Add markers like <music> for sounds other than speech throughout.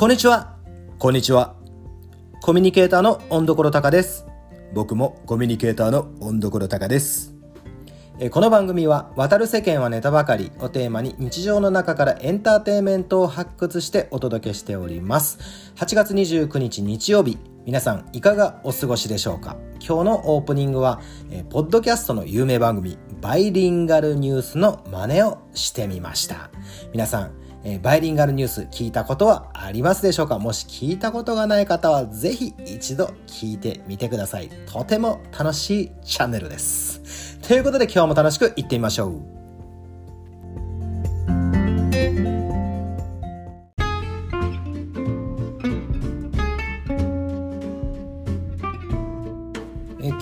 こんにちは。こんにちは。コミュニケーターの温所隆です。僕もコミュニケーターの温所隆です。この番組は、渡る世間はネタばかりをテーマに日常の中からエンターテインメントを発掘してお届けしております。8月29日日曜日、皆さんいかがお過ごしでしょうか？今日のオープニングは、ポッドキャストの有名番組、バイリンガルニュースの真似をしてみました。皆さん、えーバイリンガルニュース聞いたことはありますでしょうか？もし聞いたことがない方はぜひ一度聞いてみてください。とても楽しいチャンネルです。ということで今日も楽しく行ってみましょう。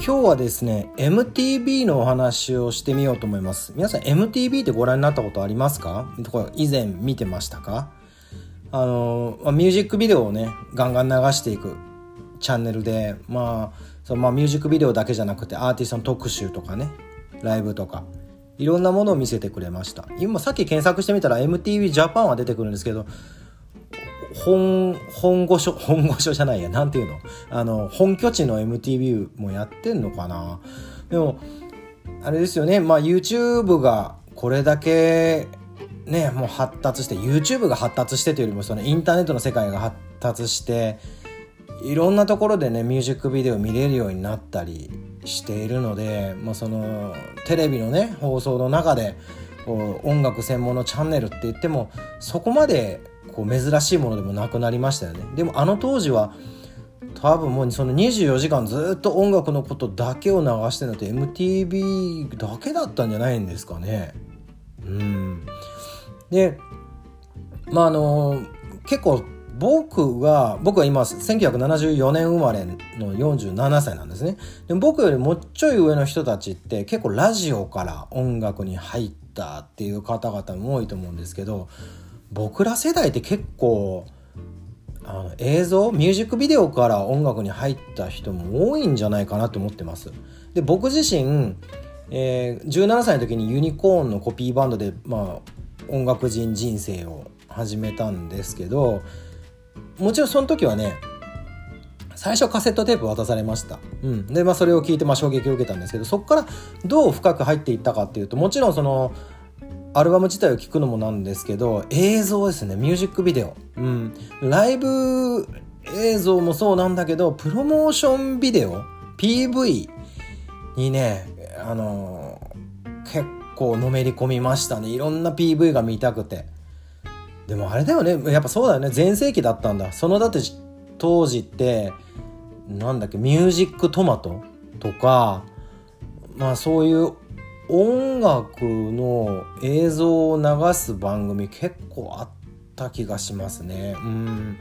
今日はですね MTV のお話をしてみようと思います。皆さん MTV ってご覧になったことありますか？とか以前見てましたか？あのミュージックビデオをねガンガン流していくチャンネルでまあそのまあミュージックビデオだけじゃなくてアーティストの特集とかねライブとかいろんなものを見せてくれました。今さっき検索してみたら MTV ジャパンは出てくるんですけど本本御所 <laughs> 本御所じゃないやなんていうの？あの本拠地の MTV もやってんのかな？でもあれですよね。まあ YouTube がこれだけねもう発達して YouTube が発達してというよりもそのインターネットの世界が発達していろんなところでねミュージックビデオ見れるようになったりしているので、まあ、そのテレビのね放送の中でこう音楽専門のチャンネルって言ってもそこまでこう珍しいものでもなくなりましたよね。でもあの当時は多分もうその24時間ずっと音楽のことだけを流してるのって MTV だけだったんじゃないんですかね。うん。でまああの結構僕が僕は今1974年生まれの47歳なんですね。で僕よりもうちょい上の人たちって結構ラジオから音楽に入ったっていう方々も多いと思うんですけど僕ら世代って結構あの映像ミュージックビデオから音楽に入った人も多いんじゃないかなと思ってます。で僕自身、えー17歳の時にユニコーンのコピーバンドで、まあ、音楽人人生を始めたんですけどもちろんその時はね最初カセットテープ渡されました、うん、で、まあ、それを聞いてまあ衝撃を受けたんですけどそこからどう深く入っていったかっていうともちろんそのアルバム自体を聴くのもなんですけど映像ですね。ミュージックビデオ、うん、ライブ映像もそうなんだけどプロモーションビデオ PV にねあの結構のめり込みましたね。いろんな PV が見たくて。でもあれだよね。やっぱそうだよね。全盛期だったんだ。そのだって当時ってなんだっけミュージックトマトとかまあそういう音楽の映像を流す番組結構あった気がしますね。うん。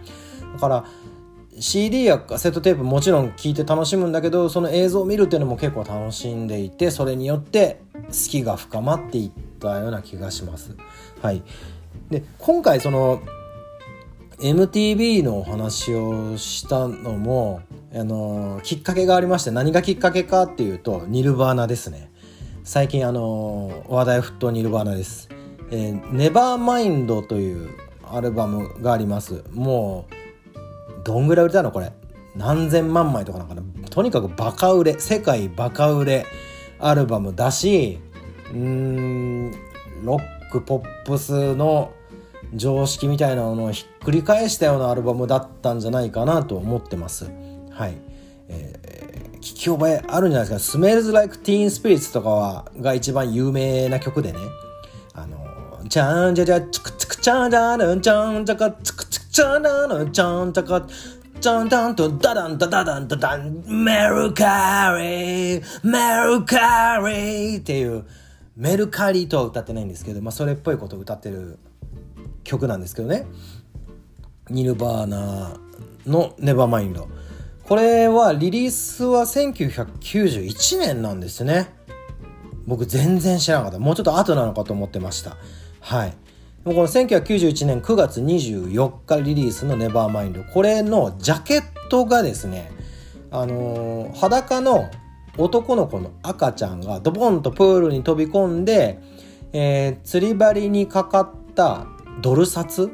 だから CD やカセットテープもちろん聞いて楽しむんだけどその映像を見るっていうのも結構楽しんでいてそれによって好きが深まっていったような気がします。はい。で今回その MTV のお話をしたのもあのきっかけがありまして何がきっかけかっていうとニルバーナですね。最近あの話題沸騰ニルバナです「えー、ネバーマインドというアルバムがあります。もうどんぐらい売れたの？これ。何千万枚とかなんかな。とにかくバカ売れ。世界バカ売れアルバムだしうんロックポップスの常識みたいなものをひっくり返したようなアルバムだったんじゃないかなと思ってます。はい、聞き覚えあるんじゃないですか「Smells Like Teen Spirits」とかはが一番有名な曲でね。あのチャンジャジャチクチクチャンジャランチャンジャカチクチクチャンダランチャンジャカチャンダンとダダンダダダンダダンメルカリーメルカリーっていうメルカリとは歌ってないんですけど、まあ、それっぽいことを歌ってる曲なんですけどねニルバーナの「ネバーマインド」これはリリースは1991年なんですね。僕全然知らなかった。もうちょっと後なのかと思ってました。はい。でもこの1991年9月24日リリースの「ネバーマインド」これのジャケットがですねあのー裸の男の子の赤ちゃんがドボンとプールに飛び込んで、えー釣り針にかかったドル札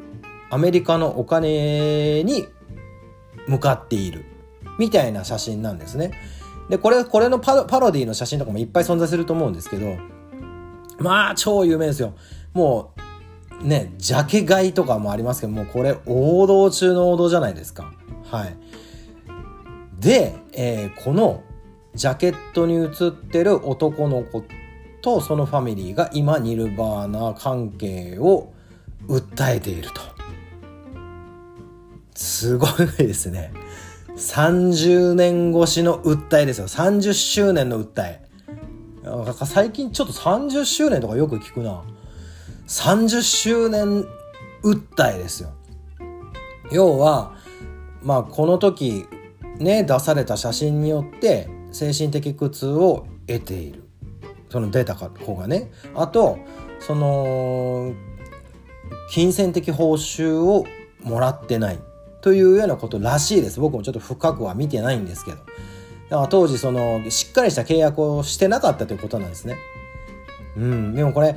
アメリカのお金に向かっている。みたいな写真なんですね。で、これ、これのパロディの写真とかもいっぱい存在すると思うんですけど、まあ、超有名ですよ。もう、ね、ジャケ買いとかもありますけど、もうこれ王道中の王道じゃないですか。はい。で、えー、このジャケットに写ってる男の子とそのファミリーが今ニルバーナー関係を訴えていると。すごいですね。30年越しの訴えですよ。30周年の訴え。最近ちょっと30周年とかよく聞くな。30周年訴えですよ。要は、まあこの時ね、出された写真によって精神的苦痛を得ている。その出た子がね。あと、その、金銭的報酬をもらってないというようなことらしいです。僕もちょっと深くは見てないんですけど。だから当時そのしっかりした契約をしてなかったということなんですね。うん、でもこれ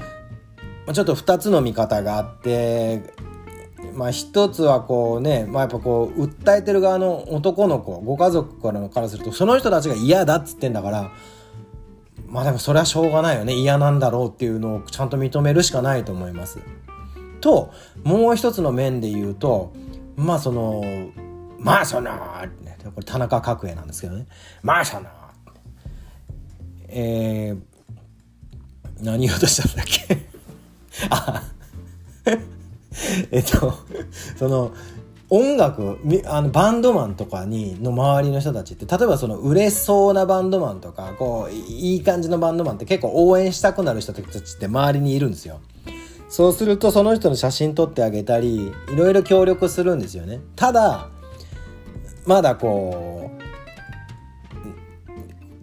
ちょっと2つの見方があってまあ一つはこうね、まあ、やっぱこう訴えてる側の男の子ご家族からのからするとその人たちが嫌だっつってんだからまあでもそれはしょうがないよね嫌なんだろうっていうのをちゃんと認めるしかないと思います。ともう一つの面で言うとまあそのまあそのこれ田中角栄なんですけどねまあそのえー、何言おうとしたんだっけ？<laughs> あ <laughs> えっとその音楽あのバンドマンとかにの周りの人たちって例えばその売れそうなバンドマンとかこういい感じのバンドマンって結構応援したくなる人たちって周りにいるんですよ。そうするとその人の写真撮ってあげたりいろいろ協力するんですよね。ただまだこ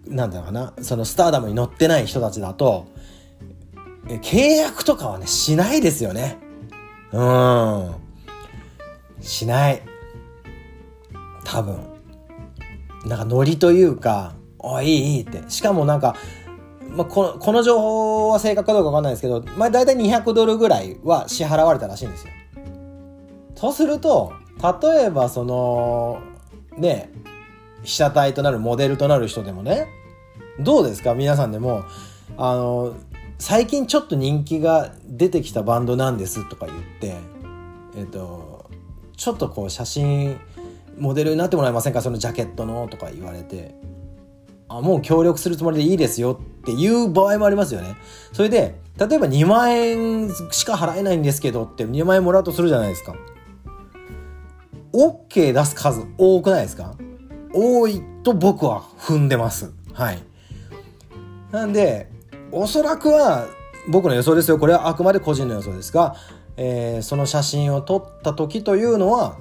うなんだろうなそのスターダムに乗ってない人たちだと契約とかはねしないですよね。うんしない多分なんかノリというか「おいいいい」ってしかもなんか、まあ、このこの情報は正確かどうかわかんないですけど、まあ、大体200ドルぐらいは支払われたらしいんですよ。そうすると例えばそのね被写体となるモデルとなる人でもねどうですか？皆さんでもあの最近ちょっと人気が出てきたバンドなんですとか言ってえっ、とちょっとこう写真モデルになってもらえませんか？そのジャケットのとか言われて。あもう協力するつもりでいいですよっていう場合もありますよね。それで例えば2万円しか払えないんですけどって2万円もらうとするじゃないですか。OK 出す数多くないですか？多いと僕は踏んでます。はい。なんでおそらくは僕の予想ですよ。これはあくまで個人の予想ですがえー、その写真を撮った時というのは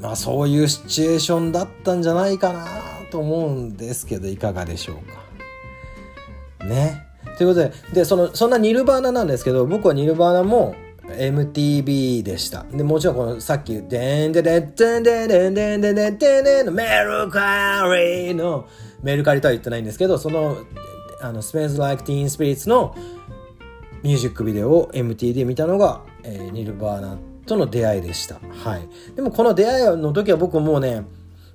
まあそういうシチュエーションだったんじゃないかな。と思うんですけどいかがでしょうか。ね。ということででそのそんなニルバーナなんですけど僕はニルバーナも MTV でした。で、もちろんこのさっき、でんでででんででんでんででんでんでんのメルカリのメルカリとは言ってないんですけど、その、あの、Smells Like Teen Spirits のミュージックビデオを MT で見たのが、えー、ニルバーナとの出会いでした。はい。でもこの出会いの時は僕もうね、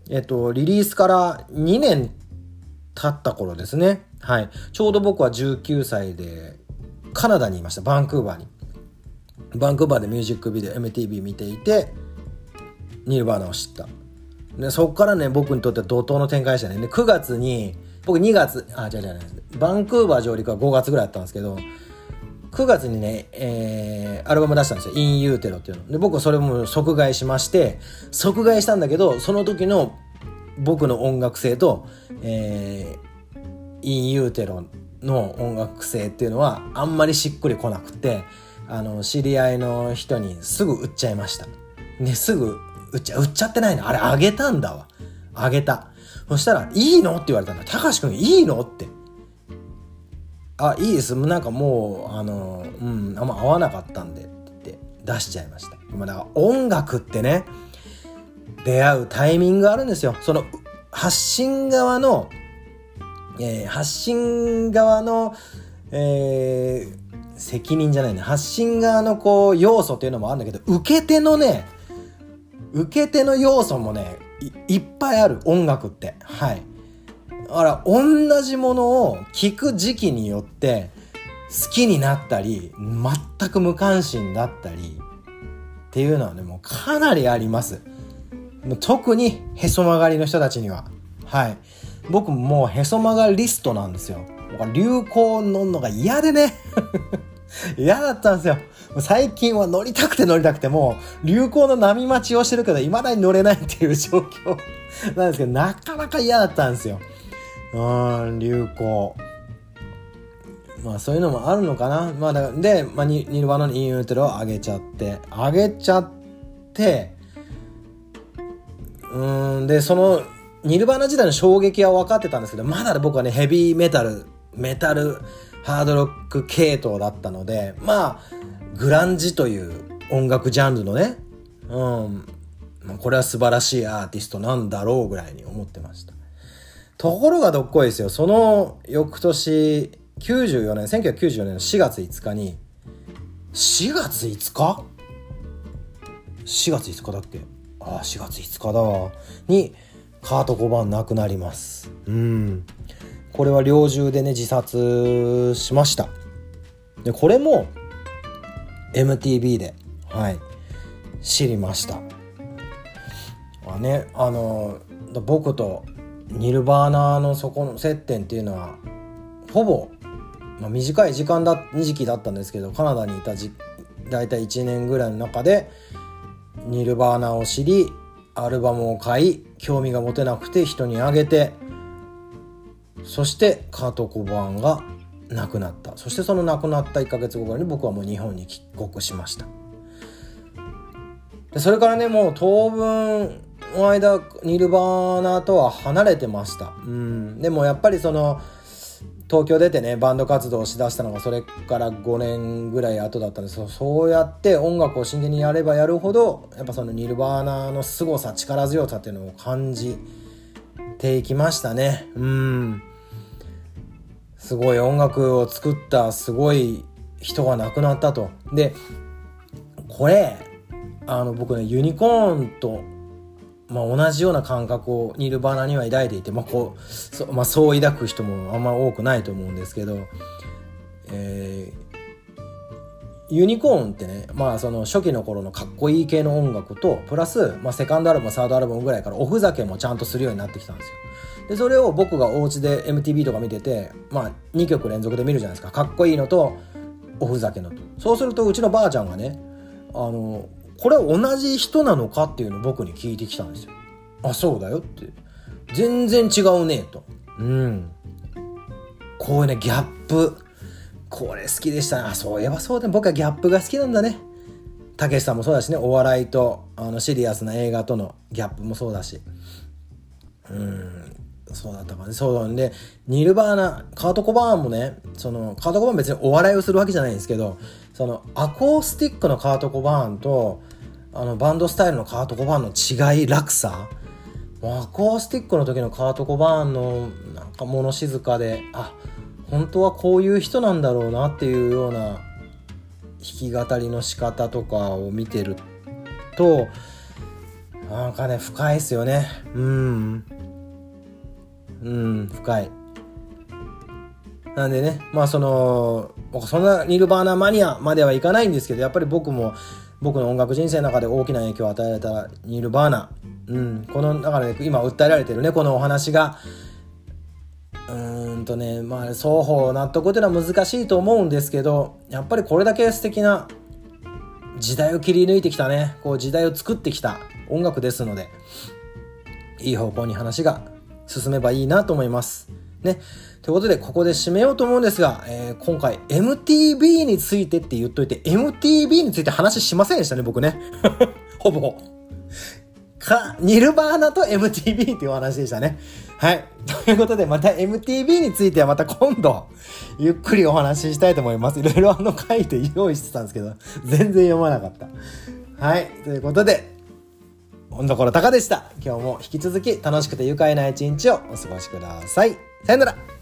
えっと、リリースから2年経った頃ですね。はい。ちょうど僕は19歳でカナダにいました。バンクーバーに。バンクーバーでミュージックビデオ MTV 見ていて、ニルバーナを知った。で、そこからね、僕にとっては怒涛の展開でしたね。で、9月に、僕2月、あ、違う違うバンクーバー上陸は5月ぐらいだったんですけど、9月にね、えー、アルバム出したんですよ。インユーテロっていうの。で、僕はそれも即買いしまして、即買いしたんだけど、その時の僕の音楽性と、えー、インユーテロの音楽性っていうのはあんまりしっくりこなくて、あの、知り合いの人にすぐ売っちゃいました。ね、すぐ売っちゃ、売っちゃってないの。あれあげたんだわ。あげた。そしたら、いいの？って言われたんだ。たかしくんいいの？って。あいいです。なんかもうあのうんあんま合わなかったんでって出しちゃいました。今だから音楽ってね出会うタイミングがあるんですよ。その発信側の、えー、発信側の、えー、責任じゃないね。発信側のこう要素っていうのもあるんだけど受け手のね受け手の要素もねいっぱいある。音楽って。はい。だから同じものを聞く時期によって好きになったり全く無関心だったりっていうのはねもうかなりあります。特にへそ曲がりの人たちには。はい。僕もうへそ曲がりリストなんですよ。流行乗るのが嫌でね。<laughs> 嫌だったんですよ。最近は乗りたくて乗りたくてもう流行の波待ちをしてるけど未だに乗れないっていう状況なんですけどなかなか嫌だったんですよ。うん流行。まあそういうのもあるのかな。まあだで、まあ、ニニルバナのインウーテルを上げちゃって。上げちゃってうんでそのニルバーナ時代の衝撃は分かってたんですけどまだ僕はねヘビーメタルメタルハードロック系統だったのでまあグランジという音楽ジャンルのねうんこれは素晴らしいアーティストなんだろうぐらいに思ってました。ところがどっこいですよ。その翌年94年1994年の4月5日に4月5日 ?4 月5日だっけ？ああ4月5日だわ。にカート・コバーン亡くなります。うん。これは猟銃でね自殺しました。でこれも MTV ではい。知りました。あねあの僕とニルバーナーのそこの接点っていうのはほぼ、まあ、短い時間だ時期だったんですけどカナダにいたじ大体1年ぐらいの中でニルバーナーを知りアルバムを買い興味が持てなくて人にあげてそしてカート・コバーンが亡くなった。そしてその亡くなった1ヶ月後ぐらいに僕はもう日本に帰国しました。でそれからねもう当分の間ニルバーナとは離れてました。うん。でもやっぱりその東京出てねバンド活動をしだしたのがそれから5年ぐらい後だったんですそうやって音楽を真剣にやればやるほどやっぱそのニルバーナの凄さ力強さっていうのを感じていきましたね。うん。すごい音楽を作ったすごい人が亡くなったと。でこれあの僕ねユニコーンとまあ、同じような感覚をニルバーナには抱いていて、まあこうそまあ、そう抱く人もあんま多くないと思うんですけど、えー、ユニコーンってね、まあ、その初期の頃のかっこいい系の音楽とプラス、まあ、セカンドアルバムサードアルバムぐらいからおふざけもちゃんとするようになってきたんですよ。でそれを僕がお家で MTV とか見てて、まあ、2曲連続で見るじゃないですかかっこいいのとおふざけのとそうするとうちのばあちゃんがねあのこれ同じ人なのかっていうのを僕に聞いてきたんですよ。あ、そうだよって。全然違うねと。うん。こういうね、ギャップ。これ好きでしたね。あ、そういえばそうだ、僕はギャップが好きなんだね。たけしさんもそうだしね、お笑いとあのシリアスな映画とのギャップもそうだし。うん。そうだったかね。そうなんで、ニルバーナ、カート・コバーンもね、その、カート・コバーン別にお笑いをするわけじゃないんですけど、その、アコースティックのカート・コバーンと、あの、バンドスタイルのカート・コバーンの違い、落差アコースティックの時のカート・コバーンの、なんか物静かで、あ、本当はこういう人なんだろうなっていうような、弾き語りの仕方とかを見てると、なんかね、深いですよね。うん。うん、深い。なんでね、まあその、そんなニルバーナマニアまではいかないんですけど、やっぱり僕も僕の音楽人生の中で大きな影響を与えられたニールバーナ。うん、この、だから、今訴えられてるね、このお話が、うーんとね、まあ双方納得というのは難しいと思うんですけど、やっぱりこれだけ素敵な時代を切り抜いてきたね、こう時代を作ってきた音楽ですので、いい方向に話が進めばいいなと思います。ね。ということで、ここで締めようと思うんですが、えー、今回 MTV についてって言っといて、MTV について話しませんでしたね、僕ね。<laughs> ほぼ。か、ニルバーナと MTV っていうお話でしたね。はい。ということで、また MTV についてはまた今度、ゆっくりお話ししたいと思います。いろいろあの書いて用意してたんですけど、全然読まなかった。はい。ということで、本所高でした。今日も引き続き楽しくて愉快な一日をお過ごしください。さよなら。